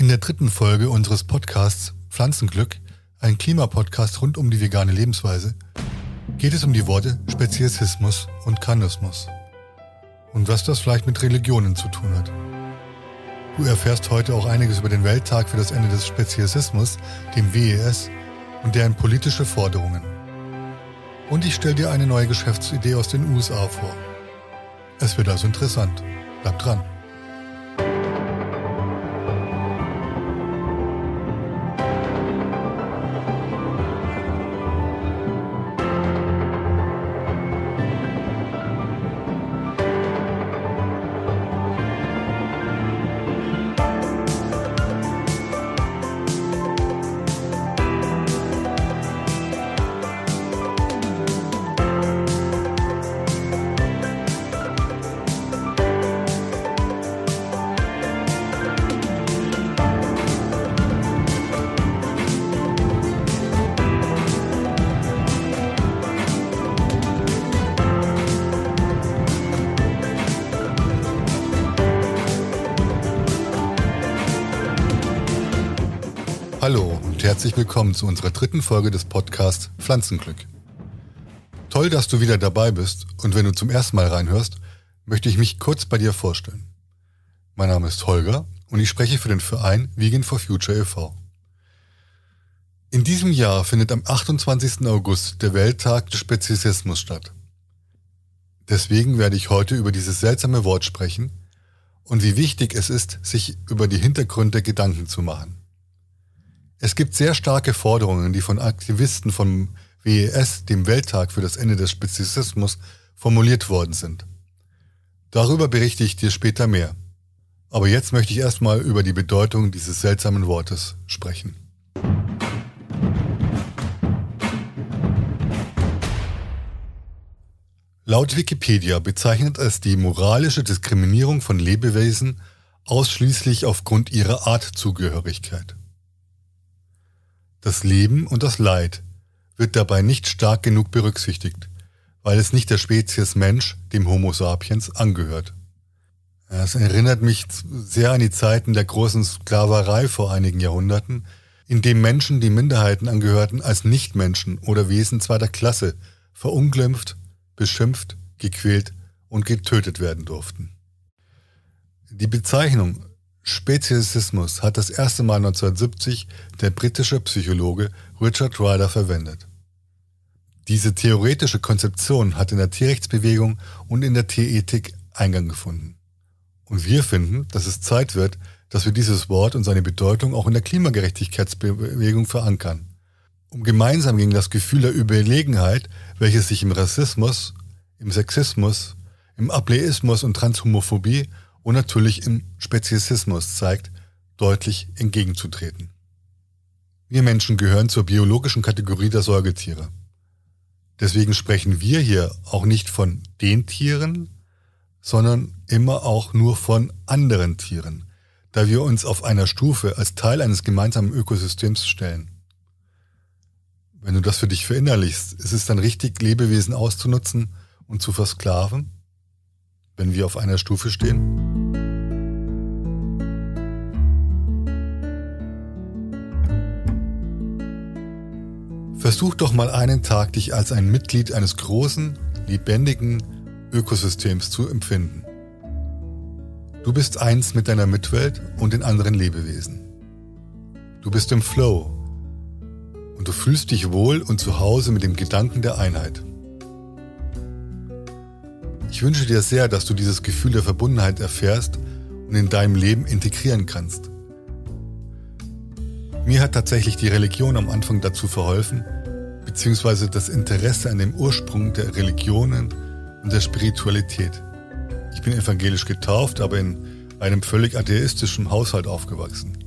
In der dritten Folge unseres Podcasts Pflanzenglück, ein Klimapodcast rund um die vegane Lebensweise, geht es um die Worte Speziesismus und Kanismus und was das vielleicht mit Religionen zu tun hat. Du erfährst heute auch einiges über den Welttag für das Ende des Speziesismus, dem WES, und deren politische Forderungen. Und ich stelle dir eine neue Geschäftsidee aus den USA vor. Es wird also interessant. Bleib dran. Willkommen zu unserer dritten Folge des Podcasts Pflanzenglück. Toll, dass du wieder dabei bist und wenn du zum ersten Mal reinhörst, möchte ich mich kurz bei dir vorstellen. Mein Name ist Holger und ich spreche für den Verein Vegan for Future e.V. In diesem Jahr findet am 28. August der Welttag des Speziesismus statt. Deswegen werde ich heute über dieses seltsame Wort sprechen und wie wichtig es ist, sich über die Hintergründe Gedanken zu machen. Es gibt sehr starke Forderungen, die von Aktivisten vom WES, dem Welttag für das Ende des Speziesismus, formuliert worden sind. Darüber berichte ich dir später mehr. Aber jetzt möchte ich erstmal über die Bedeutung dieses seltsamen Wortes sprechen. Laut Wikipedia bezeichnet es die moralische Diskriminierung von Lebewesen ausschließlich aufgrund ihrer Artzugehörigkeit. Das Leben und das Leid wird dabei nicht stark genug berücksichtigt, weil es nicht der Spezies Mensch, dem Homo sapiens, angehört. Es erinnert mich sehr an die Zeiten der großen Sklaverei vor einigen Jahrhunderten, in dem Menschen, die Minderheiten angehörten, als Nichtmenschen oder Wesen zweiter Klasse verunglimpft, beschimpft, gequält und getötet werden durften. Die Bezeichnung Speziesismus hat das erste Mal 1970 der britische Psychologe Richard Ryder verwendet. Diese theoretische Konzeption hat in der Tierrechtsbewegung und in der Tierethik Eingang gefunden. Und wir finden, dass es Zeit wird, dass wir dieses Wort und seine Bedeutung auch in der Klimagerechtigkeitsbewegung verankern, um gemeinsam gegen das Gefühl der Überlegenheit, welches sich im Rassismus, im Sexismus, im Ableismus und Transhomophobie und natürlich im Speziesismus zeigt, deutlich entgegenzutreten. Wir Menschen gehören zur biologischen Kategorie der Säugetiere. Deswegen sprechen wir hier auch nicht von den Tieren, sondern immer auch nur von anderen Tieren, da wir uns auf einer Stufe als Teil eines gemeinsamen Ökosystems stellen. Wenn du das für dich verinnerlichst, ist es dann richtig, Lebewesen auszunutzen und zu versklaven? wenn wir auf einer Stufe stehen? Versuch doch mal einen Tag, dich als ein Mitglied eines großen, lebendigen Ökosystems zu empfinden. Du bist eins mit deiner Mitwelt und den anderen Lebewesen. Du bist im Flow und du fühlst dich wohl und zu Hause mit dem Gedanken der Einheit. Ich wünsche dir sehr, dass du dieses Gefühl der Verbundenheit erfährst und in deinem Leben integrieren kannst. Mir hat tatsächlich die Religion am Anfang dazu verholfen, beziehungsweise das Interesse an dem Ursprung der Religionen und der Spiritualität. Ich bin evangelisch getauft, aber in einem völlig atheistischen Haushalt aufgewachsen.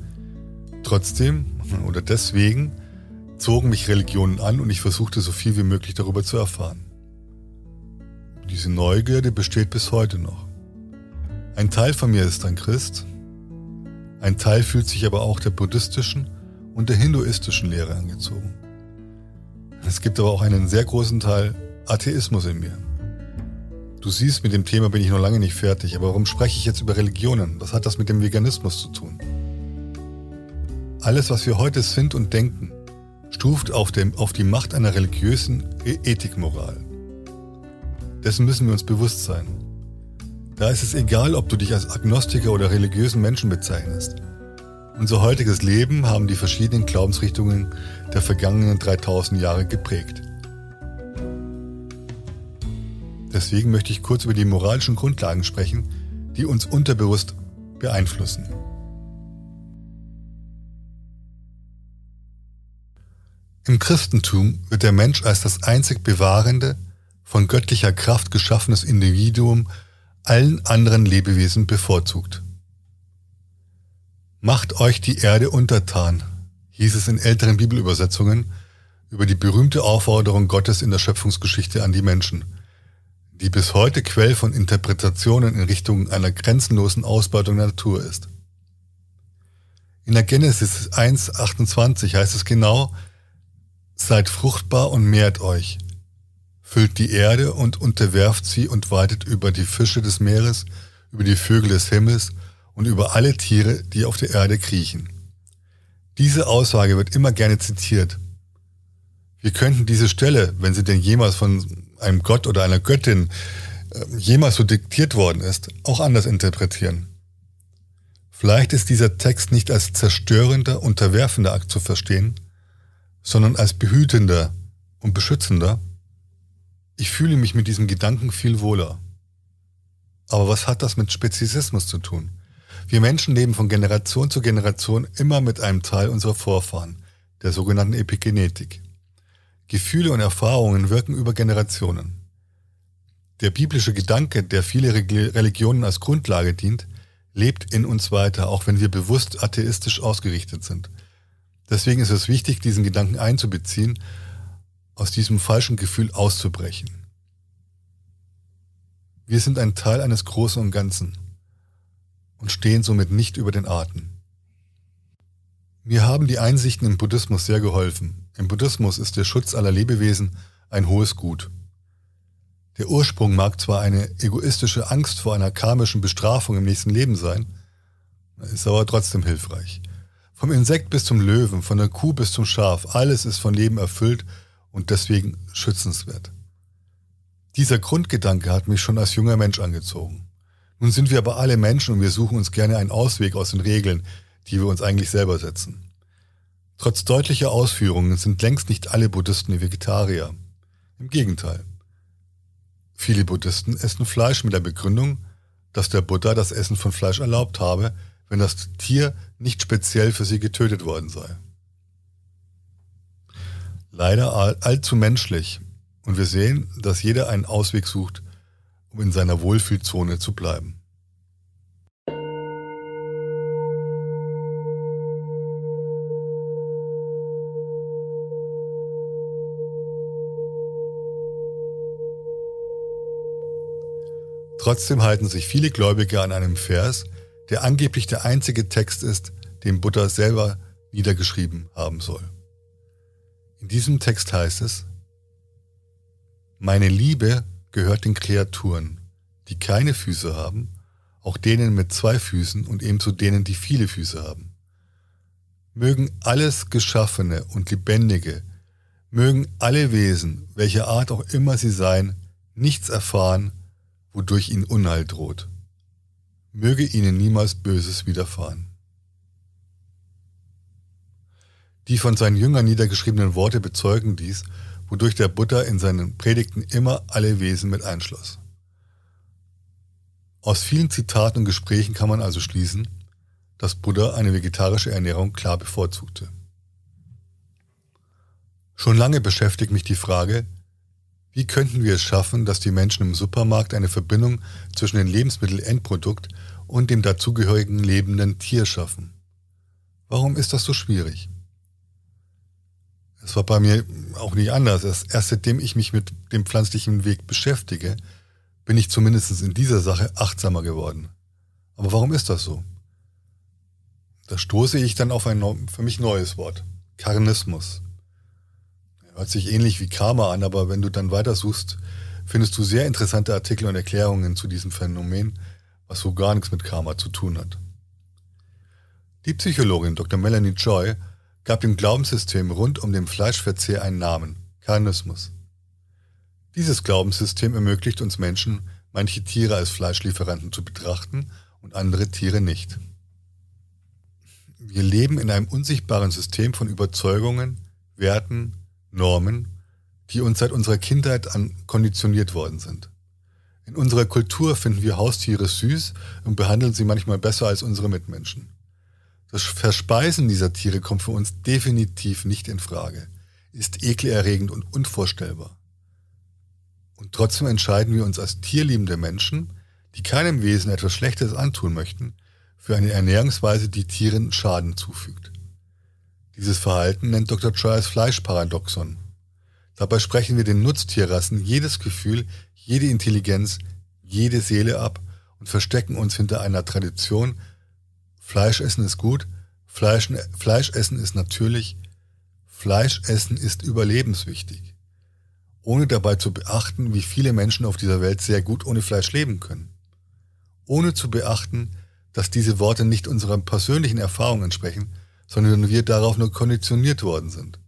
Trotzdem oder deswegen zogen mich Religionen an und ich versuchte so viel wie möglich darüber zu erfahren. Diese Neugierde besteht bis heute noch. Ein Teil von mir ist ein Christ, ein Teil fühlt sich aber auch der buddhistischen und der hinduistischen Lehre angezogen. Es gibt aber auch einen sehr großen Teil Atheismus in mir. Du siehst, mit dem Thema bin ich noch lange nicht fertig, aber warum spreche ich jetzt über Religionen? Was hat das mit dem Veganismus zu tun? Alles, was wir heute sind und denken, stuft auf, dem, auf die Macht einer religiösen e- Ethikmoral. Dessen müssen wir uns bewusst sein. Da ist es egal, ob du dich als Agnostiker oder religiösen Menschen bezeichnest. Unser heutiges Leben haben die verschiedenen Glaubensrichtungen der vergangenen 3000 Jahre geprägt. Deswegen möchte ich kurz über die moralischen Grundlagen sprechen, die uns unterbewusst beeinflussen. Im Christentum wird der Mensch als das einzig bewahrende, von göttlicher Kraft geschaffenes Individuum allen anderen Lebewesen bevorzugt. Macht euch die Erde untertan, hieß es in älteren Bibelübersetzungen über die berühmte Aufforderung Gottes in der Schöpfungsgeschichte an die Menschen, die bis heute Quell von Interpretationen in Richtung einer grenzenlosen Ausbeutung der Natur ist. In der Genesis 1.28 heißt es genau, Seid fruchtbar und mehrt euch. Füllt die Erde und unterwerft sie und weitet über die Fische des Meeres, über die Vögel des Himmels und über alle Tiere, die auf der Erde kriechen. Diese Aussage wird immer gerne zitiert. Wir könnten diese Stelle, wenn sie denn jemals von einem Gott oder einer Göttin äh, jemals so diktiert worden ist, auch anders interpretieren. Vielleicht ist dieser Text nicht als zerstörender, unterwerfender Akt zu verstehen, sondern als behütender und beschützender, ich fühle mich mit diesem Gedanken viel wohler. Aber was hat das mit Speziesismus zu tun? Wir Menschen leben von Generation zu Generation immer mit einem Teil unserer Vorfahren, der sogenannten Epigenetik. Gefühle und Erfahrungen wirken über Generationen. Der biblische Gedanke, der viele Religionen als Grundlage dient, lebt in uns weiter, auch wenn wir bewusst atheistisch ausgerichtet sind. Deswegen ist es wichtig, diesen Gedanken einzubeziehen, aus diesem falschen Gefühl auszubrechen. Wir sind ein Teil eines Großen und Ganzen und stehen somit nicht über den Arten. Mir haben die Einsichten im Buddhismus sehr geholfen. Im Buddhismus ist der Schutz aller Lebewesen ein hohes Gut. Der Ursprung mag zwar eine egoistische Angst vor einer karmischen Bestrafung im nächsten Leben sein, ist aber trotzdem hilfreich. Vom Insekt bis zum Löwen, von der Kuh bis zum Schaf, alles ist von Leben erfüllt und deswegen schützenswert. Dieser Grundgedanke hat mich schon als junger Mensch angezogen. Nun sind wir aber alle Menschen und wir suchen uns gerne einen Ausweg aus den Regeln, die wir uns eigentlich selber setzen. Trotz deutlicher Ausführungen sind längst nicht alle Buddhisten Vegetarier. Im Gegenteil. Viele Buddhisten essen Fleisch mit der Begründung, dass der Buddha das Essen von Fleisch erlaubt habe, wenn das Tier nicht speziell für sie getötet worden sei. Leider all, allzu menschlich und wir sehen, dass jeder einen Ausweg sucht, um in seiner Wohlfühlzone zu bleiben. Trotzdem halten sich viele Gläubige an einem Vers, der angeblich der einzige Text ist, den Buddha selber niedergeschrieben haben soll. In diesem Text heißt es, Meine Liebe gehört den Kreaturen, die keine Füße haben, auch denen mit zwei Füßen und ebenso denen, die viele Füße haben. Mögen alles Geschaffene und Lebendige, mögen alle Wesen, welcher Art auch immer sie seien, nichts erfahren, wodurch ihnen Unheil droht möge ihnen niemals Böses widerfahren. Die von seinen Jüngern niedergeschriebenen Worte bezeugen dies, wodurch der Buddha in seinen Predigten immer alle Wesen mit einschloss. Aus vielen Zitaten und Gesprächen kann man also schließen, dass Buddha eine vegetarische Ernährung klar bevorzugte. Schon lange beschäftigt mich die Frage, wie könnten wir es schaffen, dass die Menschen im Supermarkt eine Verbindung zwischen dem Lebensmittelendprodukt und dem dazugehörigen lebenden Tier schaffen? Warum ist das so schwierig? Es war bei mir auch nicht anders. Erst seitdem ich mich mit dem pflanzlichen Weg beschäftige, bin ich zumindest in dieser Sache achtsamer geworden. Aber warum ist das so? Da stoße ich dann auf ein für mich neues Wort. Karnismus. Hört sich ähnlich wie Karma an, aber wenn du dann weitersuchst, findest du sehr interessante Artikel und Erklärungen zu diesem Phänomen, was so gar nichts mit Karma zu tun hat. Die Psychologin Dr. Melanie Joy gab dem Glaubenssystem rund um den Fleischverzehr einen Namen, Karnismus. Dieses Glaubenssystem ermöglicht uns Menschen, manche Tiere als Fleischlieferanten zu betrachten und andere Tiere nicht. Wir leben in einem unsichtbaren System von Überzeugungen, Werten, Normen, die uns seit unserer Kindheit an konditioniert worden sind. In unserer Kultur finden wir Haustiere süß und behandeln sie manchmal besser als unsere Mitmenschen. Das Verspeisen dieser Tiere kommt für uns definitiv nicht in Frage, ist ekelerregend und unvorstellbar. Und trotzdem entscheiden wir uns als tierliebende Menschen, die keinem Wesen etwas Schlechtes antun möchten, für eine Ernährungsweise, die Tieren Schaden zufügt. Dieses Verhalten nennt Dr. Joyce Fleischparadoxon. Dabei sprechen wir den Nutztierrassen jedes Gefühl, jede Intelligenz, jede Seele ab und verstecken uns hinter einer Tradition, Fleischessen ist gut, Fleisch, Fleischessen ist natürlich, Fleischessen ist überlebenswichtig, ohne dabei zu beachten, wie viele Menschen auf dieser Welt sehr gut ohne Fleisch leben können. Ohne zu beachten, dass diese Worte nicht unserer persönlichen Erfahrung entsprechen, sondern wir darauf nur konditioniert worden sind.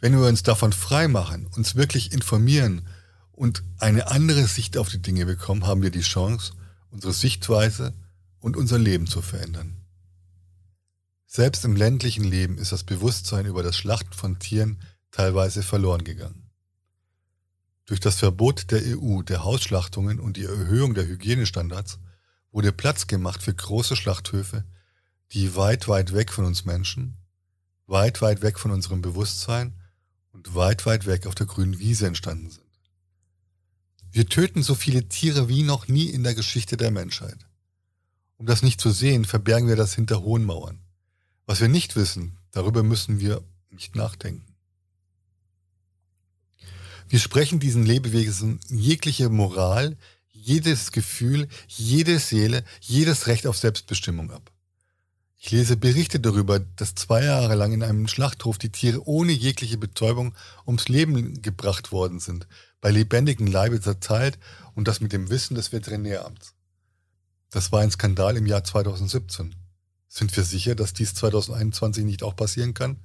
Wenn wir uns davon frei machen, uns wirklich informieren und eine andere Sicht auf die Dinge bekommen, haben wir die Chance, unsere Sichtweise und unser Leben zu verändern. Selbst im ländlichen Leben ist das Bewusstsein über das Schlachten von Tieren teilweise verloren gegangen. Durch das Verbot der EU der Hausschlachtungen und die Erhöhung der Hygienestandards wurde Platz gemacht für große Schlachthöfe, die weit, weit weg von uns Menschen, weit, weit weg von unserem Bewusstsein und weit, weit weg auf der grünen Wiese entstanden sind. Wir töten so viele Tiere wie noch nie in der Geschichte der Menschheit. Um das nicht zu sehen, verbergen wir das hinter hohen Mauern. Was wir nicht wissen, darüber müssen wir nicht nachdenken. Wir sprechen diesen Lebewesen jegliche Moral, jedes Gefühl, jede Seele, jedes Recht auf Selbstbestimmung ab. Ich lese Berichte darüber, dass zwei Jahre lang in einem Schlachthof die Tiere ohne jegliche Betäubung ums Leben gebracht worden sind, bei lebendigem Leibe zerteilt und das mit dem Wissen des Veterinäramts. Das war ein Skandal im Jahr 2017. Sind wir sicher, dass dies 2021 nicht auch passieren kann?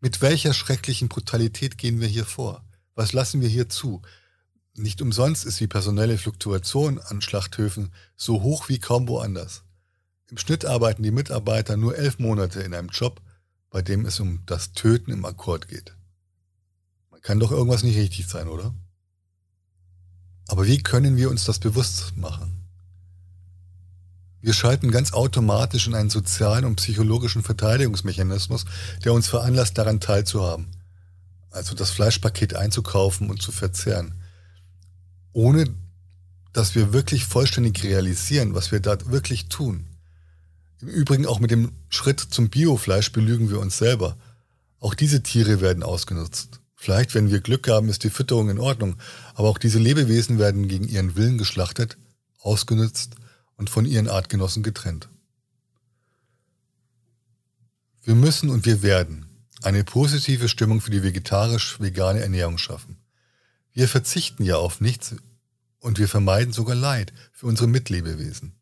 Mit welcher schrecklichen Brutalität gehen wir hier vor? Was lassen wir hier zu? Nicht umsonst ist die personelle Fluktuation an Schlachthöfen so hoch wie kaum woanders. Im Schnitt arbeiten die Mitarbeiter nur elf Monate in einem Job, bei dem es um das Töten im Akkord geht. Man kann doch irgendwas nicht richtig sein, oder? Aber wie können wir uns das bewusst machen? Wir schalten ganz automatisch in einen sozialen und psychologischen Verteidigungsmechanismus, der uns veranlasst, daran teilzuhaben. Also das Fleischpaket einzukaufen und zu verzehren. Ohne dass wir wirklich vollständig realisieren, was wir da wirklich tun. Im Übrigen auch mit dem Schritt zum Biofleisch belügen wir uns selber. Auch diese Tiere werden ausgenutzt. Vielleicht, wenn wir Glück haben, ist die Fütterung in Ordnung, aber auch diese Lebewesen werden gegen ihren Willen geschlachtet, ausgenutzt und von ihren Artgenossen getrennt. Wir müssen und wir werden eine positive Stimmung für die vegetarisch-vegane Ernährung schaffen. Wir verzichten ja auf nichts und wir vermeiden sogar Leid für unsere Mitlebewesen.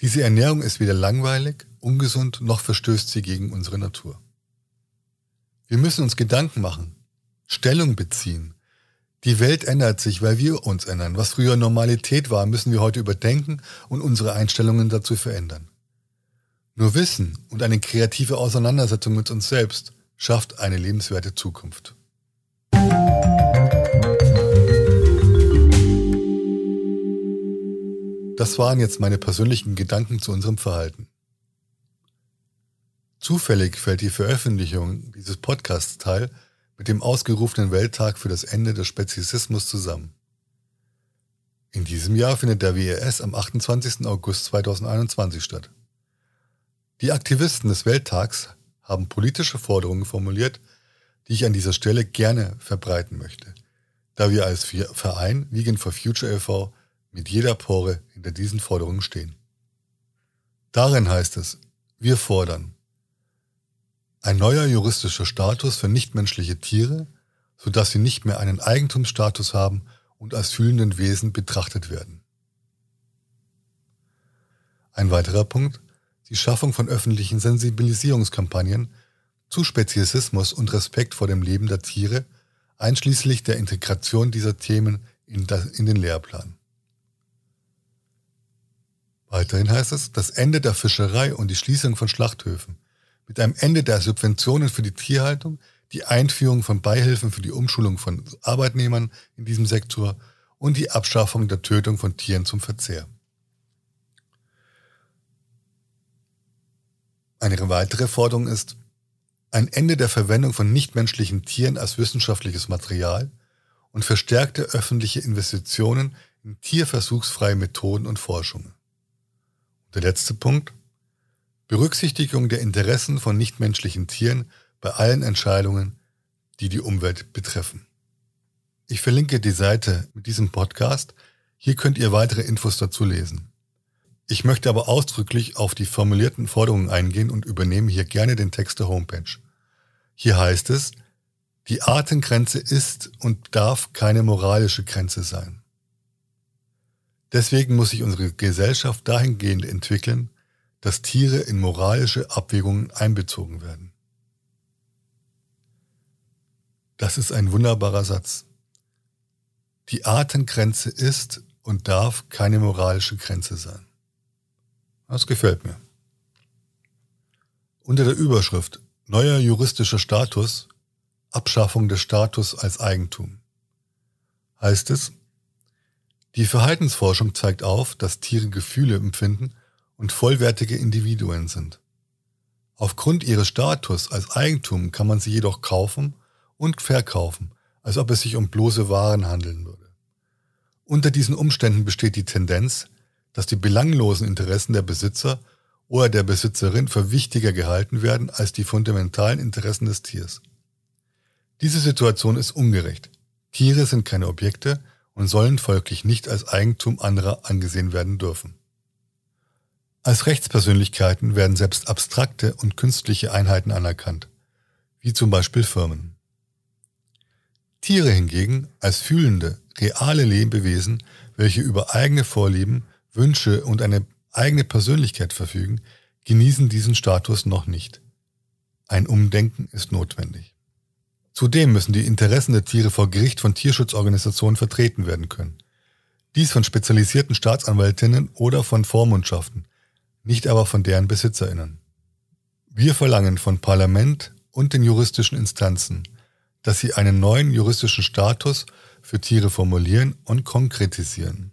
Diese Ernährung ist weder langweilig, ungesund, noch verstößt sie gegen unsere Natur. Wir müssen uns Gedanken machen, Stellung beziehen, die Welt ändert sich, weil wir uns ändern. Was früher Normalität war, müssen wir heute überdenken und unsere Einstellungen dazu verändern. Nur Wissen und eine kreative Auseinandersetzung mit uns selbst schafft eine lebenswerte Zukunft. Das waren jetzt meine persönlichen Gedanken zu unserem Verhalten. Zufällig fällt die Veröffentlichung dieses Podcasts teil mit dem ausgerufenen Welttag für das Ende des Speziesismus zusammen. In diesem Jahr findet der WES am 28. August 2021 statt. Die Aktivisten des Welttags haben politische Forderungen formuliert, die ich an dieser Stelle gerne verbreiten möchte, da wir als Verein Vegan for Future e.V. mit jeder Pore hinter diesen Forderungen stehen. Darin heißt es, wir fordern ein neuer juristischer Status für nichtmenschliche Tiere, sodass sie nicht mehr einen Eigentumsstatus haben und als fühlenden Wesen betrachtet werden. Ein weiterer Punkt, die Schaffung von öffentlichen Sensibilisierungskampagnen zu Speziesismus und Respekt vor dem Leben der Tiere, einschließlich der Integration dieser Themen in, den Lehrplan. Weiterhin heißt es, das Ende der Fischerei und die Schließung von Schlachthöfen, mit einem Ende der Subventionen für die Tierhaltung, die Einführung von Beihilfen für die Umschulung von Arbeitnehmern in diesem Sektor und die Abschaffung der Tötung von Tieren zum Verzehr. Eine weitere Forderung ist ein Ende der Verwendung von nichtmenschlichen Tieren als wissenschaftliches Material und verstärkte öffentliche Investitionen in tierversuchsfreie Methoden und Forschungen. Der letzte Punkt. Berücksichtigung der Interessen von nichtmenschlichen Tieren bei allen Entscheidungen, die die Umwelt betreffen. Ich verlinke die Seite mit diesem Podcast. Hier könnt ihr weitere Infos dazu lesen. Ich möchte aber ausdrücklich auf die formulierten Forderungen eingehen und übernehme hier gerne den Text der Homepage. Hier heißt es, die Artengrenze ist und darf keine moralische Grenze sein. Deswegen muss sich unsere Gesellschaft dahingehend entwickeln, dass Tiere in moralische Abwägungen einbezogen werden. Das ist ein wunderbarer Satz. Die Artengrenze ist und darf keine moralische Grenze sein. Das gefällt mir. Unter der Überschrift Neuer juristischer Status, Abschaffung des Status als Eigentum heißt es, die Verhaltensforschung zeigt auf, dass Tiere Gefühle empfinden und vollwertige Individuen sind. Aufgrund ihres Status als Eigentum kann man sie jedoch kaufen und verkaufen, als ob es sich um bloße Waren handeln würde. Unter diesen Umständen besteht die Tendenz, dass die belanglosen Interessen der Besitzer oder der Besitzerin für wichtiger gehalten werden als die fundamentalen Interessen des Tiers. Diese Situation ist ungerecht. Tiere sind keine Objekte, und sollen folglich nicht als Eigentum anderer angesehen werden dürfen. Als Rechtspersönlichkeiten werden selbst abstrakte und künstliche Einheiten anerkannt, wie zum Beispiel Firmen. Tiere hingegen als fühlende, reale Lebewesen, welche über eigene Vorlieben, Wünsche und eine eigene Persönlichkeit verfügen, genießen diesen Status noch nicht. Ein Umdenken ist notwendig. Zudem müssen die Interessen der Tiere vor Gericht von Tierschutzorganisationen vertreten werden können. Dies von spezialisierten Staatsanwältinnen oder von Vormundschaften, nicht aber von deren Besitzerinnen. Wir verlangen von Parlament und den juristischen Instanzen, dass sie einen neuen juristischen Status für Tiere formulieren und konkretisieren.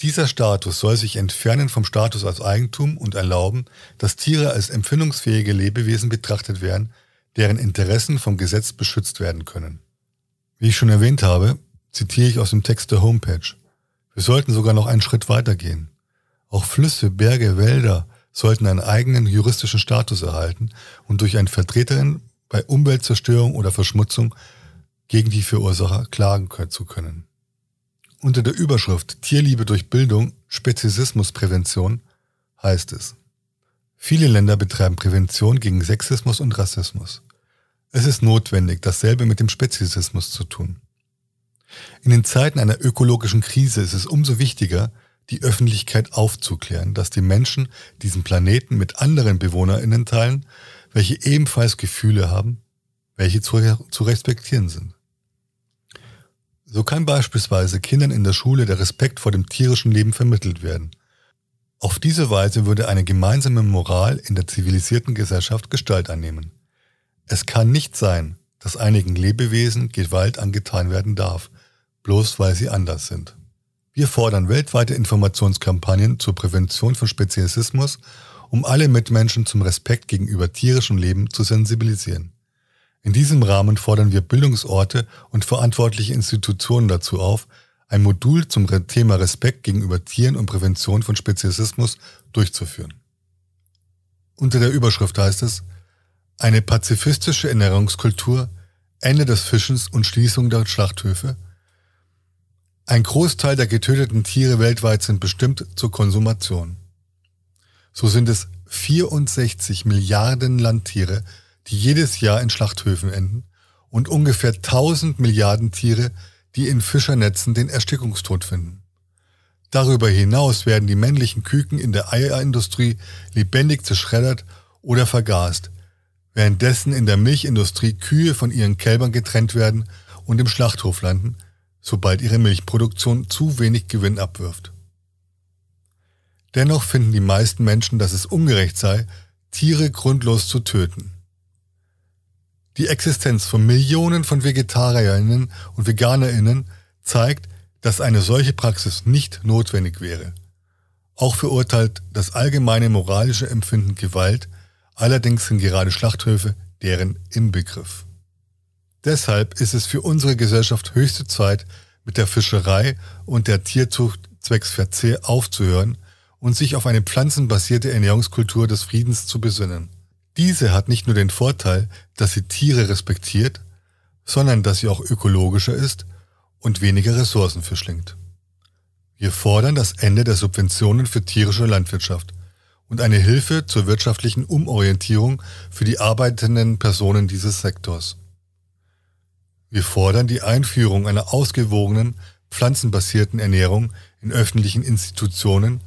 Dieser Status soll sich entfernen vom Status als Eigentum und erlauben, dass Tiere als empfindungsfähige Lebewesen betrachtet werden, deren Interessen vom Gesetz beschützt werden können. Wie ich schon erwähnt habe, zitiere ich aus dem Text der Homepage. Wir sollten sogar noch einen Schritt weitergehen. Auch Flüsse, Berge, Wälder sollten einen eigenen juristischen Status erhalten und durch eine Vertreterin bei Umweltzerstörung oder Verschmutzung gegen die Verursacher klagen zu können. Unter der Überschrift Tierliebe durch Bildung, Speziesismusprävention heißt es, viele Länder betreiben Prävention gegen Sexismus und Rassismus. Es ist notwendig, dasselbe mit dem Speziesismus zu tun. In den Zeiten einer ökologischen Krise ist es umso wichtiger, die Öffentlichkeit aufzuklären, dass die Menschen diesen Planeten mit anderen BewohnerInnen teilen, welche ebenfalls Gefühle haben, welche zu, zu respektieren sind. So kann beispielsweise Kindern in der Schule der Respekt vor dem tierischen Leben vermittelt werden. Auf diese Weise würde eine gemeinsame Moral in der zivilisierten Gesellschaft Gestalt annehmen. Es kann nicht sein, dass einigen Lebewesen Gewalt angetan werden darf, bloß weil sie anders sind. Wir fordern weltweite Informationskampagnen zur Prävention von Speziesismus, um alle Mitmenschen zum Respekt gegenüber tierischem Leben zu sensibilisieren. In diesem Rahmen fordern wir Bildungsorte und verantwortliche Institutionen dazu auf, ein Modul zum Thema Respekt gegenüber Tieren und Prävention von Speziesismus durchzuführen. Unter der Überschrift heißt es, eine pazifistische Ernährungskultur, Ende des Fischens und Schließung der Schlachthöfe. Ein Großteil der getöteten Tiere weltweit sind bestimmt zur Konsumation. So sind es 64 Milliarden Landtiere, die jedes Jahr in Schlachthöfen enden und ungefähr 1000 Milliarden Tiere, die in Fischernetzen den Erstickungstod finden. Darüber hinaus werden die männlichen Küken in der Eierindustrie lebendig zerschreddert oder vergast, währenddessen in der Milchindustrie Kühe von ihren Kälbern getrennt werden und im Schlachthof landen, sobald ihre Milchproduktion zu wenig Gewinn abwirft. Dennoch finden die meisten Menschen, dass es ungerecht sei, Tiere grundlos zu töten. Die Existenz von Millionen von Vegetarierinnen und Veganerinnen zeigt, dass eine solche Praxis nicht notwendig wäre. Auch verurteilt das allgemeine moralische Empfinden Gewalt, allerdings sind gerade Schlachthöfe deren Inbegriff. Deshalb ist es für unsere Gesellschaft höchste Zeit, mit der Fischerei und der Tierzucht zwecks Verzehr aufzuhören und sich auf eine pflanzenbasierte Ernährungskultur des Friedens zu besinnen. Diese hat nicht nur den Vorteil, dass sie Tiere respektiert, sondern dass sie auch ökologischer ist und weniger Ressourcen verschlingt. Wir fordern das Ende der Subventionen für tierische Landwirtschaft und eine Hilfe zur wirtschaftlichen Umorientierung für die arbeitenden Personen dieses Sektors. Wir fordern die Einführung einer ausgewogenen, pflanzenbasierten Ernährung in öffentlichen Institutionen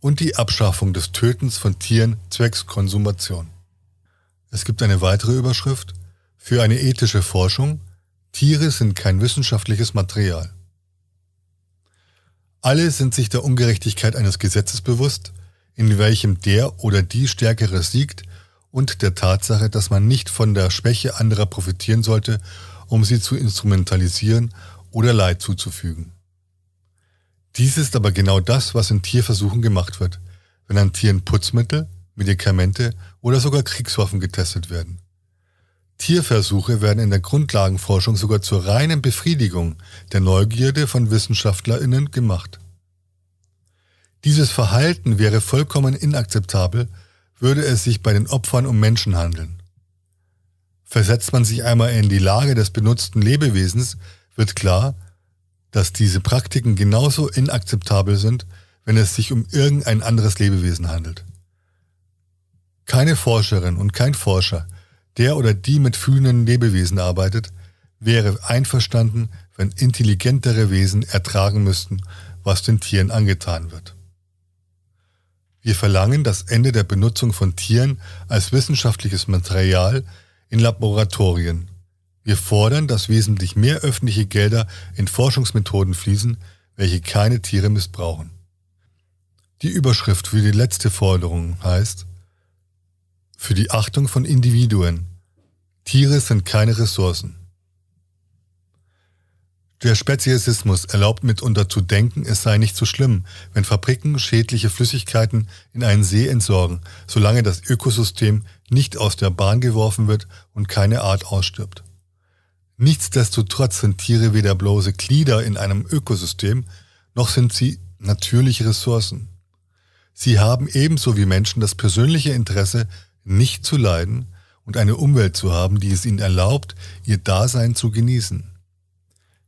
und die Abschaffung des Tötens von Tieren zwecks Konsumation. Es gibt eine weitere Überschrift für eine ethische Forschung. Tiere sind kein wissenschaftliches Material. Alle sind sich der Ungerechtigkeit eines Gesetzes bewusst, in welchem der oder die Stärkere siegt und der Tatsache, dass man nicht von der Schwäche anderer profitieren sollte, um sie zu instrumentalisieren oder Leid zuzufügen. Dies ist aber genau das, was in Tierversuchen gemacht wird, wenn an Tieren Putzmittel, Medikamente oder sogar Kriegswaffen getestet werden. Tierversuche werden in der Grundlagenforschung sogar zur reinen Befriedigung der Neugierde von Wissenschaftlerinnen gemacht. Dieses Verhalten wäre vollkommen inakzeptabel, würde es sich bei den Opfern um Menschen handeln. Versetzt man sich einmal in die Lage des benutzten Lebewesens, wird klar, dass diese Praktiken genauso inakzeptabel sind, wenn es sich um irgendein anderes Lebewesen handelt. Keine Forscherin und kein Forscher, der oder die mit fühlenden Lebewesen arbeitet, wäre einverstanden, wenn intelligentere Wesen ertragen müssten, was den Tieren angetan wird. Wir verlangen das Ende der Benutzung von Tieren als wissenschaftliches Material in Laboratorien wir fordern, dass wesentlich mehr öffentliche Gelder in Forschungsmethoden fließen, welche keine Tiere missbrauchen. Die Überschrift für die letzte Forderung heißt Für die Achtung von Individuen. Tiere sind keine Ressourcen. Der Speziesismus erlaubt mitunter zu denken, es sei nicht so schlimm, wenn Fabriken schädliche Flüssigkeiten in einen See entsorgen, solange das Ökosystem nicht aus der Bahn geworfen wird und keine Art ausstirbt. Nichtsdestotrotz sind Tiere weder bloße Glieder in einem Ökosystem, noch sind sie natürliche Ressourcen. Sie haben ebenso wie Menschen das persönliche Interesse, nicht zu leiden und eine Umwelt zu haben, die es ihnen erlaubt, ihr Dasein zu genießen.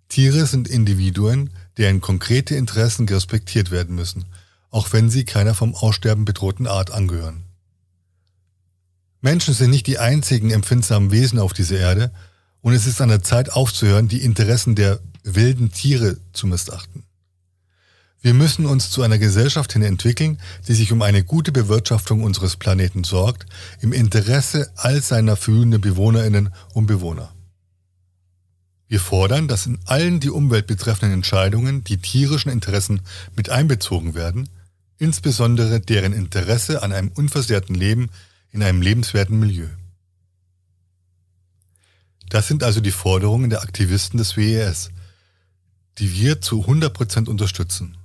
Tiere sind Individuen, deren konkrete Interessen respektiert werden müssen, auch wenn sie keiner vom Aussterben bedrohten Art angehören. Menschen sind nicht die einzigen empfindsamen Wesen auf dieser Erde, und es ist an der Zeit aufzuhören, die Interessen der wilden Tiere zu missachten. Wir müssen uns zu einer Gesellschaft hin entwickeln, die sich um eine gute Bewirtschaftung unseres Planeten sorgt, im Interesse all seiner fühlenden Bewohnerinnen und Bewohner. Wir fordern, dass in allen die Umwelt betreffenden Entscheidungen die tierischen Interessen mit einbezogen werden, insbesondere deren Interesse an einem unversehrten Leben in einem lebenswerten Milieu. Das sind also die Forderungen der Aktivisten des WES, die wir zu 100% unterstützen.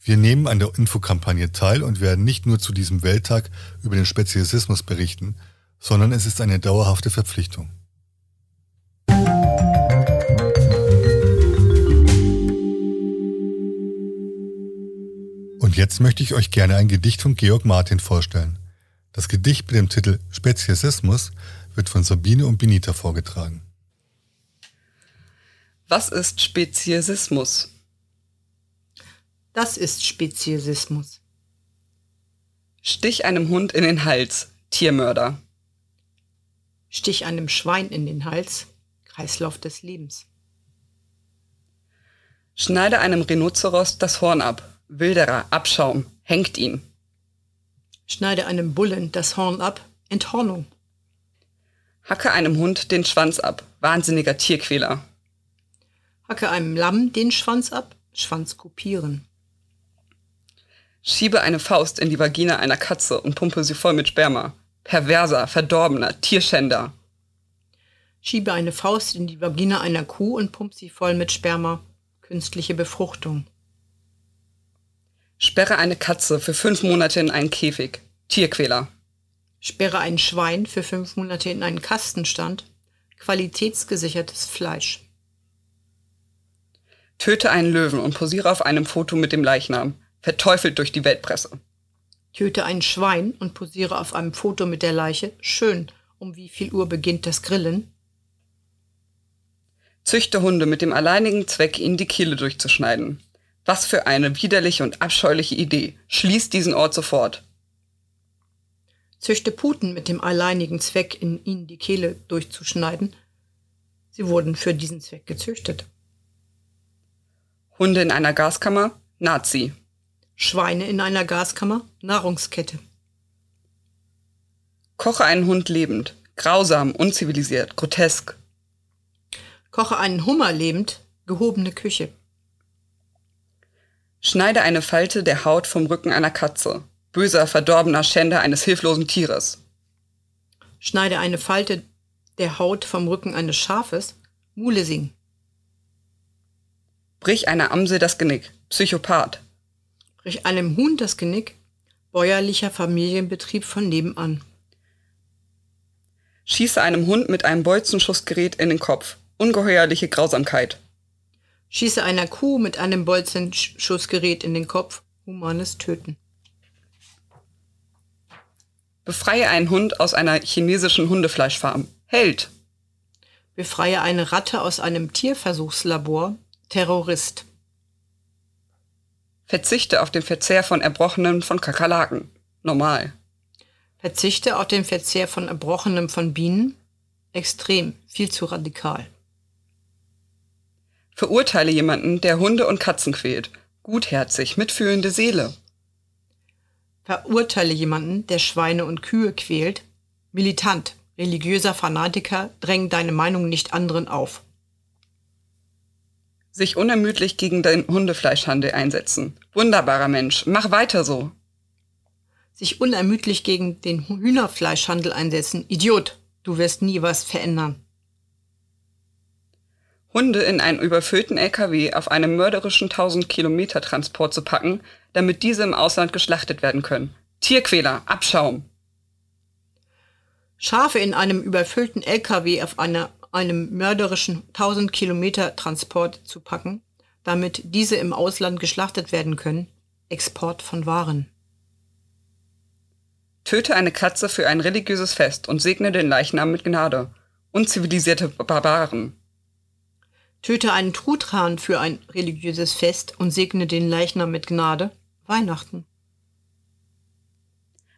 Wir nehmen an der Infokampagne teil und werden nicht nur zu diesem Welttag über den Speziesismus berichten, sondern es ist eine dauerhafte Verpflichtung. Und jetzt möchte ich euch gerne ein Gedicht von Georg Martin vorstellen. Das Gedicht mit dem Titel Speziesismus wird von Sabine und Benita vorgetragen. Was ist Speziesismus? Das ist Speziesismus. Stich einem Hund in den Hals, Tiermörder. Stich einem Schwein in den Hals, Kreislauf des Lebens. Schneide einem Rhinoceros das Horn ab. Wilderer, Abschaum, hängt ihn. Schneide einem Bullen das Horn ab. Enthornung. Hacke einem Hund den Schwanz ab. Wahnsinniger Tierquäler. Hacke einem Lamm den Schwanz ab. Schwanz kopieren. Schiebe eine Faust in die Vagina einer Katze und pumpe sie voll mit Sperma. Perverser, verdorbener, Tierschänder. Schiebe eine Faust in die Vagina einer Kuh und pump sie voll mit Sperma. Künstliche Befruchtung. Sperre eine Katze für fünf Monate in einen Käfig. Tierquäler. Sperre ein Schwein für fünf Monate in einen Kastenstand. Qualitätsgesichertes Fleisch. Töte einen Löwen und posiere auf einem Foto mit dem Leichnam. Verteufelt durch die Weltpresse. Töte ein Schwein und posiere auf einem Foto mit der Leiche. Schön. Um wie viel Uhr beginnt das Grillen? Züchte Hunde mit dem alleinigen Zweck, ihnen die Kehle durchzuschneiden. Was für eine widerliche und abscheuliche Idee. Schließ diesen Ort sofort. Züchte Puten mit dem alleinigen Zweck, in ihnen die Kehle durchzuschneiden. Sie wurden für diesen Zweck gezüchtet. Hunde in einer Gaskammer? Nazi. Schweine in einer Gaskammer, Nahrungskette. Koche einen Hund lebend. Grausam, unzivilisiert, grotesk. Koche einen Hummer lebend, gehobene Küche. Schneide eine Falte der Haut vom Rücken einer Katze. Böser, verdorbener Schänder eines hilflosen Tieres. Schneide eine Falte der Haut vom Rücken eines Schafes, Mulesing. Brich einer Amsel das Genick. Psychopath. Brich einem Huhn das Genick, bäuerlicher Familienbetrieb von nebenan. Schieße einem Hund mit einem Bolzenschussgerät in den Kopf. Ungeheuerliche Grausamkeit. Schieße einer Kuh mit einem Bolzenschussgerät in den Kopf, humanes Töten. Befreie einen Hund aus einer chinesischen Hundefleischfarm. Held. Befreie eine Ratte aus einem Tierversuchslabor, Terrorist. Verzichte auf den Verzehr von Erbrochenem von Kakerlaken. Normal. Verzichte auf den Verzehr von Erbrochenem von Bienen, extrem, viel zu radikal. Verurteile jemanden, der Hunde und Katzen quält. Gutherzig, mitfühlende Seele. Verurteile jemanden, der Schweine und Kühe quält. Militant, religiöser Fanatiker, dräng deine Meinung nicht anderen auf. Sich unermüdlich gegen den Hundefleischhandel einsetzen. Wunderbarer Mensch, mach weiter so. Sich unermüdlich gegen den Hühnerfleischhandel einsetzen. Idiot, du wirst nie was verändern. Hunde in einen überfüllten LKW auf einem mörderischen 1000 Kilometer Transport zu packen, damit diese im Ausland geschlachtet werden können. Tierquäler, Abschaum. Schafe in einem überfüllten LKW auf einer, einem mörderischen 1000 Kilometer Transport zu packen, damit diese im Ausland geschlachtet werden können. Export von Waren. Töte eine Katze für ein religiöses Fest und segne den Leichnam mit Gnade. Unzivilisierte Barbaren. Töte einen Truthahn für ein religiöses Fest und segne den Leichnam mit Gnade. Weihnachten.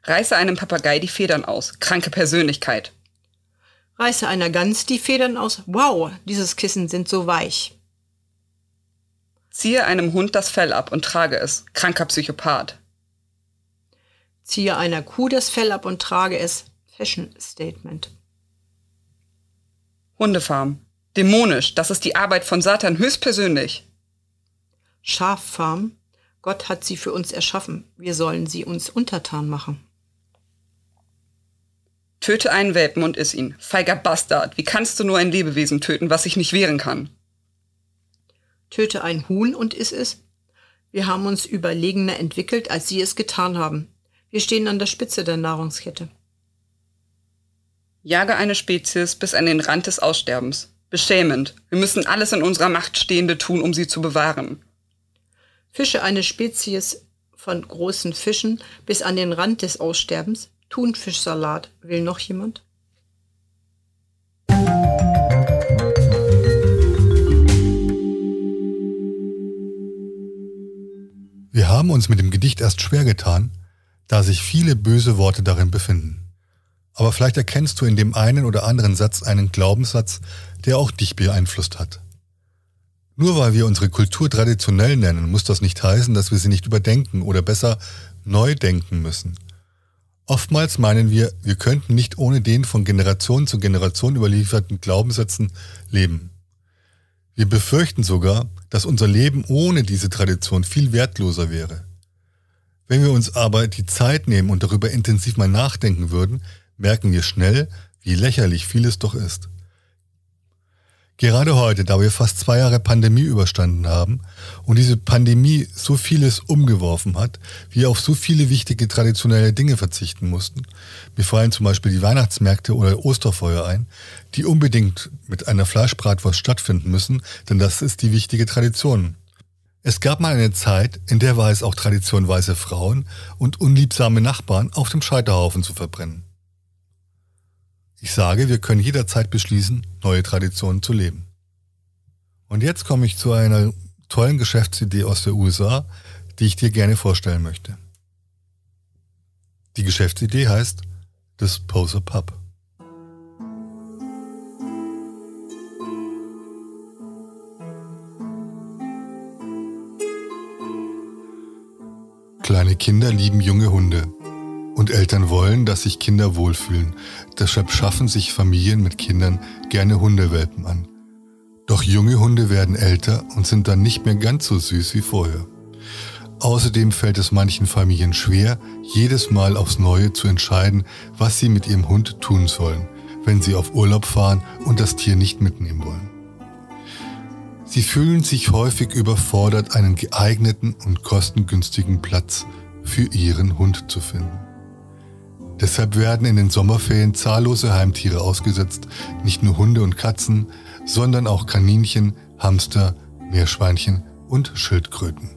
Reiße einem Papagei die Federn aus. Kranke Persönlichkeit. Reiße einer Gans die Federn aus. Wow, dieses Kissen sind so weich. Ziehe einem Hund das Fell ab und trage es. Kranker Psychopath. Ziehe einer Kuh das Fell ab und trage es. Fashion Statement. Hundefarm. Dämonisch. Das ist die Arbeit von Satan höchstpersönlich. Schaffarm. Gott hat sie für uns erschaffen. Wir sollen sie uns untertan machen. Töte einen Welpen und iss ihn. Feiger Bastard. Wie kannst du nur ein Lebewesen töten, was sich nicht wehren kann? Töte ein Huhn und iss es. Wir haben uns überlegener entwickelt, als sie es getan haben. Wir stehen an der Spitze der Nahrungskette. Jage eine Spezies bis an den Rand des Aussterbens. Beschämend. Wir müssen alles in unserer Macht Stehende tun, um sie zu bewahren. Fische eine Spezies von großen Fischen bis an den Rand des Aussterbens. Thunfischsalat. Will noch jemand? Wir haben uns mit dem Gedicht erst schwer getan, da sich viele böse Worte darin befinden. Aber vielleicht erkennst du in dem einen oder anderen Satz einen Glaubenssatz, der auch dich beeinflusst hat. Nur weil wir unsere Kultur traditionell nennen, muss das nicht heißen, dass wir sie nicht überdenken oder besser neu denken müssen. Oftmals meinen wir, wir könnten nicht ohne den von Generation zu Generation überlieferten Glaubenssätzen leben. Wir befürchten sogar, dass unser Leben ohne diese Tradition viel wertloser wäre. Wenn wir uns aber die Zeit nehmen und darüber intensiv mal nachdenken würden, merken wir schnell, wie lächerlich vieles doch ist. Gerade heute, da wir fast zwei Jahre Pandemie überstanden haben und diese Pandemie so vieles umgeworfen hat, wir auf so viele wichtige traditionelle Dinge verzichten mussten, mir fallen zum Beispiel die Weihnachtsmärkte oder Osterfeuer ein, die unbedingt mit einer Fleischbratwurst stattfinden müssen, denn das ist die wichtige Tradition. Es gab mal eine Zeit, in der war es auch Tradition, weiße Frauen und unliebsame Nachbarn auf dem Scheiterhaufen zu verbrennen. Ich sage, wir können jederzeit beschließen, neue Traditionen zu leben. Und jetzt komme ich zu einer tollen Geschäftsidee aus der USA, die ich dir gerne vorstellen möchte. Die Geschäftsidee heißt Dispose a Pub. Kleine Kinder lieben junge Hunde. Und Eltern wollen, dass sich Kinder wohlfühlen. Deshalb schaffen sich Familien mit Kindern gerne Hundewelpen an. Doch junge Hunde werden älter und sind dann nicht mehr ganz so süß wie vorher. Außerdem fällt es manchen Familien schwer, jedes Mal aufs Neue zu entscheiden, was sie mit ihrem Hund tun sollen, wenn sie auf Urlaub fahren und das Tier nicht mitnehmen wollen. Sie fühlen sich häufig überfordert, einen geeigneten und kostengünstigen Platz für ihren Hund zu finden. Deshalb werden in den Sommerferien zahllose Heimtiere ausgesetzt, nicht nur Hunde und Katzen, sondern auch Kaninchen, Hamster, Meerschweinchen und Schildkröten.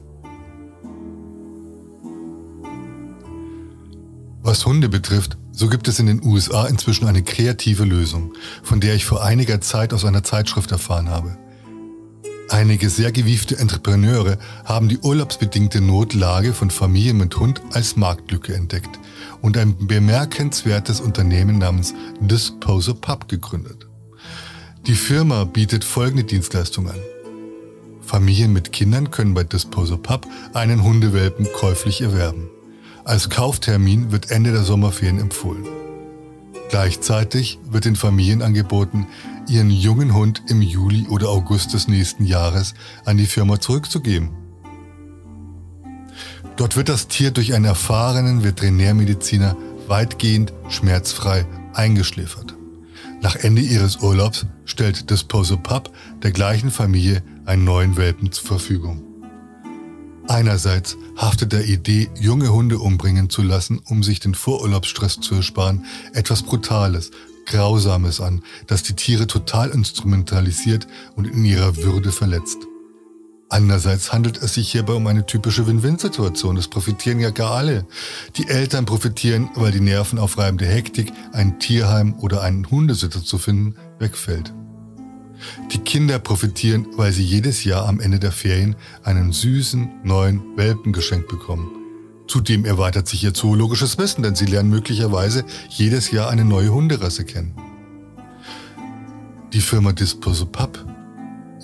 Was Hunde betrifft, so gibt es in den USA inzwischen eine kreative Lösung, von der ich vor einiger Zeit aus einer Zeitschrift erfahren habe. Einige sehr gewiefte Entrepreneure haben die urlaubsbedingte Notlage von Familien mit Hund als Marktlücke entdeckt und ein bemerkenswertes Unternehmen namens Disposer Pub gegründet. Die Firma bietet folgende Dienstleistung an. Familien mit Kindern können bei Disposer Pub einen Hundewelpen käuflich erwerben. Als Kauftermin wird Ende der Sommerferien empfohlen. Gleichzeitig wird den Familien angeboten, ihren jungen Hund im Juli oder August des nächsten Jahres an die Firma zurückzugeben. Dort wird das Tier durch einen erfahrenen Veterinärmediziner weitgehend schmerzfrei eingeschläfert. Nach Ende ihres Urlaubs stellt Disposo Pup der gleichen Familie einen neuen Welpen zur Verfügung. Einerseits haftet der Idee, junge Hunde umbringen zu lassen, um sich den Vorurlaubsstress zu ersparen, etwas Brutales, Grausames an, das die Tiere total instrumentalisiert und in ihrer Würde verletzt. Andererseits handelt es sich hierbei um eine typische Win-Win-Situation. Es profitieren ja gar alle. Die Eltern profitieren, weil die nervenaufreibende Hektik, ein Tierheim oder einen Hundesitter zu finden, wegfällt. Die Kinder profitieren, weil sie jedes Jahr am Ende der Ferien einen süßen, neuen Welpen geschenkt bekommen. Zudem erweitert sich ihr zoologisches Wissen, denn sie lernen möglicherweise jedes Jahr eine neue Hunderasse kennen. Die Firma Disposo Pup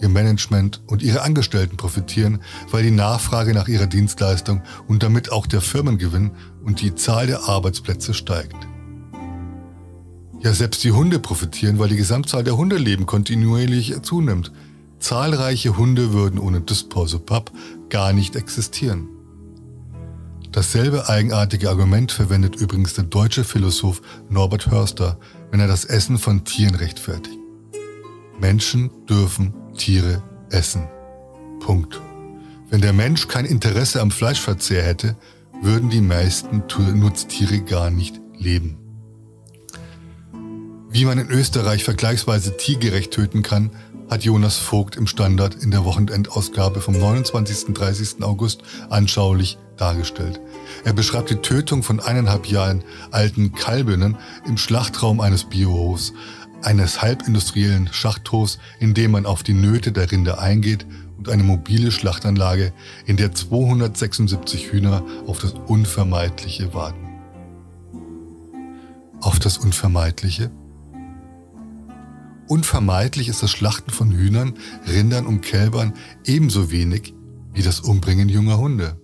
Ihr Management und ihre Angestellten profitieren, weil die Nachfrage nach ihrer Dienstleistung und damit auch der Firmengewinn und die Zahl der Arbeitsplätze steigt. Ja, selbst die Hunde profitieren, weil die Gesamtzahl der Hundeleben kontinuierlich zunimmt. Zahlreiche Hunde würden ohne Dispose Pub gar nicht existieren. Dasselbe eigenartige Argument verwendet übrigens der deutsche Philosoph Norbert Hörster, wenn er das Essen von Tieren rechtfertigt. Menschen dürfen Tiere essen. Punkt. Wenn der Mensch kein Interesse am Fleischverzehr hätte, würden die meisten Nutztiere gar nicht leben. Wie man in Österreich vergleichsweise tiergerecht töten kann, hat Jonas Vogt im Standard in der Wochenendausgabe vom 29. 30. August anschaulich dargestellt. Er beschreibt die Tötung von eineinhalb Jahren alten Kalbinnen im Schlachtraum eines Biohofs, eines halbindustriellen Schachthofs, in dem man auf die Nöte der Rinder eingeht und eine mobile Schlachtanlage, in der 276 Hühner auf das Unvermeidliche warten. Auf das Unvermeidliche? Unvermeidlich ist das Schlachten von Hühnern, Rindern und Kälbern ebenso wenig wie das Umbringen junger Hunde.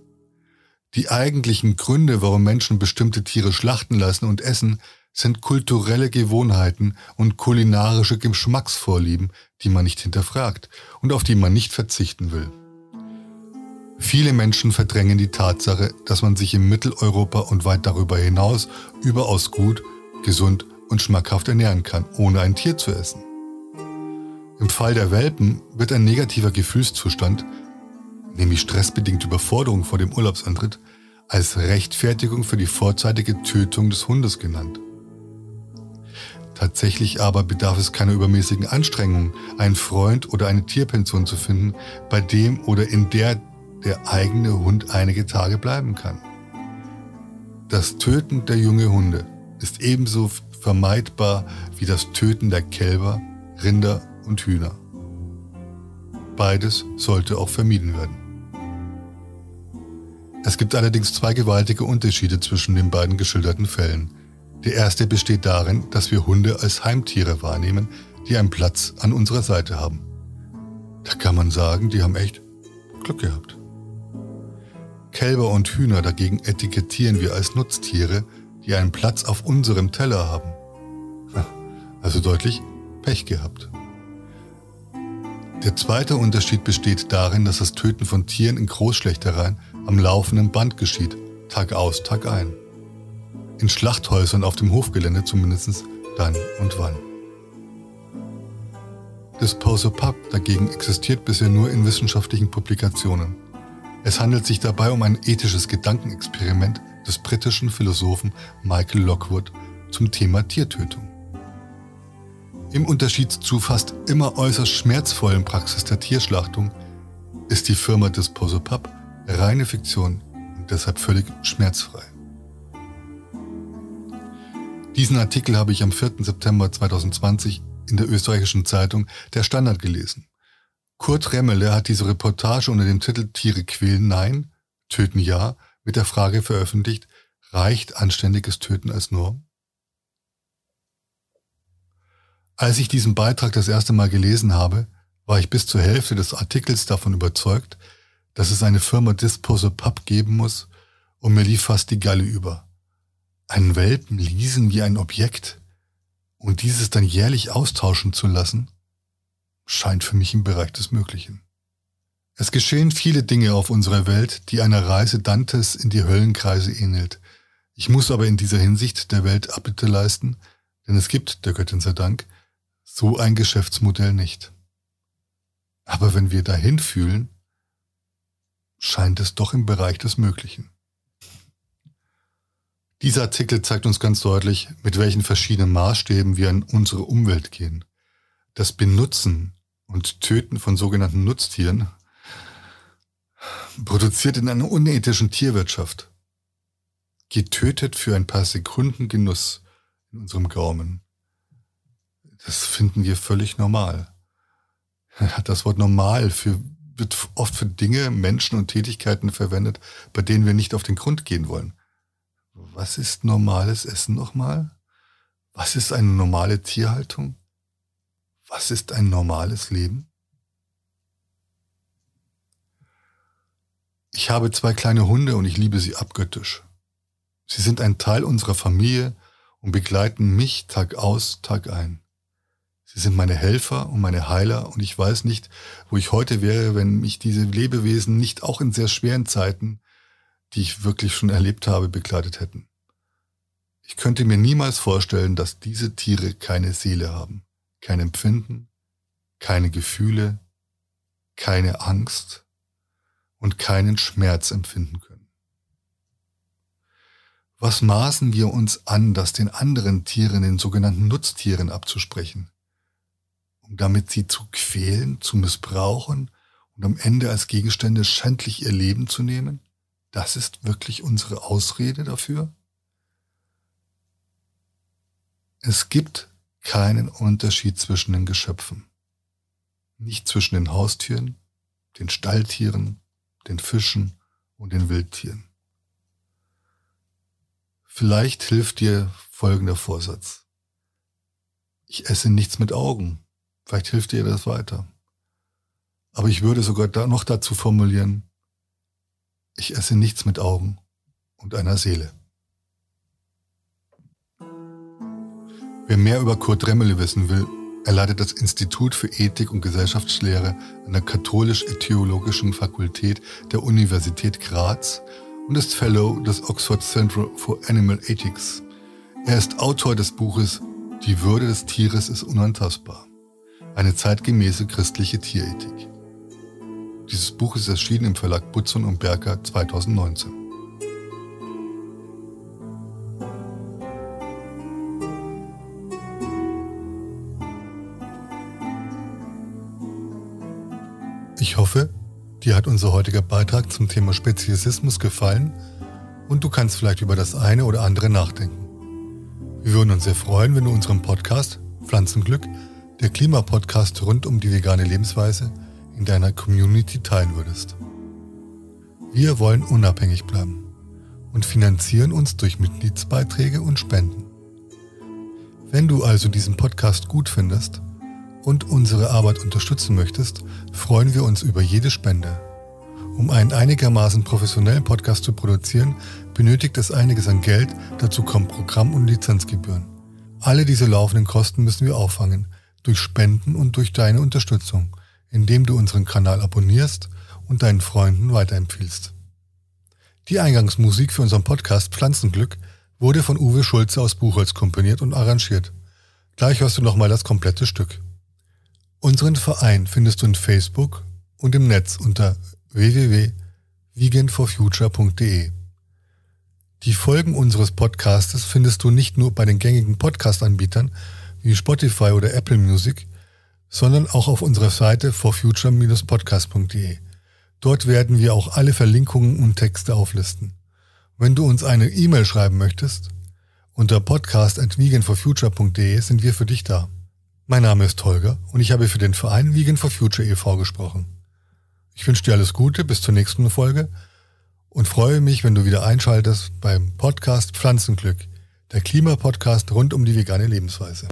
Die eigentlichen Gründe, warum Menschen bestimmte Tiere schlachten lassen und essen, sind kulturelle Gewohnheiten und kulinarische Geschmacksvorlieben, die man nicht hinterfragt und auf die man nicht verzichten will. Viele Menschen verdrängen die Tatsache, dass man sich in Mitteleuropa und weit darüber hinaus überaus gut, gesund und schmackhaft ernähren kann, ohne ein Tier zu essen. Im Fall der Welpen wird ein negativer Gefühlszustand, nämlich stressbedingte Überforderung vor dem Urlaubsantritt, als Rechtfertigung für die vorzeitige Tötung des Hundes genannt. Tatsächlich aber bedarf es keiner übermäßigen Anstrengung, einen Freund oder eine Tierpension zu finden, bei dem oder in der der eigene Hund einige Tage bleiben kann. Das Töten der jungen Hunde ist ebenso vermeidbar wie das Töten der Kälber, Rinder und Hühner. Beides sollte auch vermieden werden. Es gibt allerdings zwei gewaltige Unterschiede zwischen den beiden geschilderten Fällen. Der erste besteht darin, dass wir Hunde als Heimtiere wahrnehmen, die einen Platz an unserer Seite haben. Da kann man sagen, die haben echt Glück gehabt. Kälber und Hühner dagegen etikettieren wir als Nutztiere, die einen Platz auf unserem Teller haben. Also deutlich Pech gehabt. Der zweite Unterschied besteht darin, dass das Töten von Tieren in Großschlechtereien am laufenden Band geschieht, Tag aus, Tag ein in Schlachthäusern auf dem Hofgelände zumindest dann und wann. Disposal Pub dagegen existiert bisher nur in wissenschaftlichen Publikationen. Es handelt sich dabei um ein ethisches Gedankenexperiment des britischen Philosophen Michael Lockwood zum Thema Tiertötung. Im Unterschied zu fast immer äußerst schmerzvollen Praxis der Tierschlachtung ist die Firma Disposal Pub reine Fiktion und deshalb völlig schmerzfrei. Diesen Artikel habe ich am 4. September 2020 in der österreichischen Zeitung Der Standard gelesen. Kurt Remmele hat diese Reportage unter dem Titel Tiere quälen Nein, Töten Ja mit der Frage veröffentlicht, reicht anständiges Töten als Norm? Als ich diesen Beitrag das erste Mal gelesen habe, war ich bis zur Hälfte des Artikels davon überzeugt, dass es eine Firma Disposal Pub geben muss und mir lief fast die Galle über einen Welpen leasen wie ein Objekt und dieses dann jährlich austauschen zu lassen, scheint für mich im Bereich des Möglichen. Es geschehen viele Dinge auf unserer Welt, die einer Reise Dantes in die Höllenkreise ähnelt. Ich muss aber in dieser Hinsicht der Welt Abbitte leisten, denn es gibt, der Göttin sei Dank, so ein Geschäftsmodell nicht. Aber wenn wir dahin fühlen, scheint es doch im Bereich des Möglichen. Dieser Artikel zeigt uns ganz deutlich, mit welchen verschiedenen Maßstäben wir in unsere Umwelt gehen. Das Benutzen und Töten von sogenannten Nutztieren produziert in einer unethischen Tierwirtschaft. Getötet für ein paar Sekunden Genuss in unserem Gaumen. Das finden wir völlig normal. Das Wort normal für, wird oft für Dinge, Menschen und Tätigkeiten verwendet, bei denen wir nicht auf den Grund gehen wollen. Was ist normales Essen nochmal? Was ist eine normale Tierhaltung? Was ist ein normales Leben? Ich habe zwei kleine Hunde und ich liebe sie abgöttisch. Sie sind ein Teil unserer Familie und begleiten mich Tag aus, Tag ein. Sie sind meine Helfer und meine Heiler und ich weiß nicht, wo ich heute wäre, wenn mich diese Lebewesen nicht auch in sehr schweren Zeiten die ich wirklich schon erlebt habe, begleitet hätten. Ich könnte mir niemals vorstellen, dass diese Tiere keine Seele haben, kein Empfinden, keine Gefühle, keine Angst und keinen Schmerz empfinden können. Was maßen wir uns an, das den anderen Tieren, den sogenannten Nutztieren abzusprechen? Um damit sie zu quälen, zu missbrauchen und am Ende als Gegenstände schändlich ihr Leben zu nehmen? Das ist wirklich unsere Ausrede dafür? Es gibt keinen Unterschied zwischen den Geschöpfen. Nicht zwischen den Haustieren, den Stalltieren, den Fischen und den Wildtieren. Vielleicht hilft dir folgender Vorsatz. Ich esse nichts mit Augen, Vielleicht hilft dir das weiter. Aber ich würde sogar da noch dazu formulieren, ich esse nichts mit Augen und einer Seele. Wer mehr über Kurt Remmele wissen will, er leitet das Institut für Ethik und Gesellschaftslehre an der Katholisch-Theologischen Fakultät der Universität Graz und ist Fellow des Oxford Centre for Animal Ethics. Er ist Autor des Buches Die Würde des Tieres ist unantastbar. Eine zeitgemäße christliche Tierethik. Dieses Buch ist erschienen im Verlag Butzon und Berker 2019. Ich hoffe, dir hat unser heutiger Beitrag zum Thema Speziesismus gefallen und du kannst vielleicht über das eine oder andere nachdenken. Wir würden uns sehr freuen, wenn du unseren Podcast Pflanzenglück, der Klimapodcast rund um die vegane Lebensweise, in deiner Community teilen würdest. Wir wollen unabhängig bleiben und finanzieren uns durch Mitgliedsbeiträge und Spenden. Wenn du also diesen Podcast gut findest und unsere Arbeit unterstützen möchtest, freuen wir uns über jede Spende. Um einen einigermaßen professionellen Podcast zu produzieren, benötigt es einiges an Geld, dazu kommen Programm- und Lizenzgebühren. Alle diese laufenden Kosten müssen wir auffangen, durch Spenden und durch deine Unterstützung, indem du unseren Kanal abonnierst und deinen Freunden weiterempfiehlst. Die Eingangsmusik für unseren Podcast Pflanzenglück wurde von Uwe Schulze aus Buchholz komponiert und arrangiert. Gleich hörst du nochmal das komplette Stück. Unseren Verein findest du in Facebook und im Netz unter www.veganforfuture.de. Die Folgen unseres Podcastes findest du nicht nur bei den gängigen Podcast-Anbietern wie Spotify oder Apple Music, sondern auch auf unserer Seite forfuture-podcast.de. Dort werden wir auch alle Verlinkungen und Texte auflisten. Wenn du uns eine E-Mail schreiben möchtest, unter podcast@veganforfuture.de sind wir für dich da. Mein Name ist Holger und ich habe für den Verein Vegan for Future e.V. gesprochen. Ich wünsche dir alles Gute bis zur nächsten Folge und freue mich, wenn du wieder einschaltest beim Podcast Pflanzenglück, der Klimapodcast rund um die vegane Lebensweise.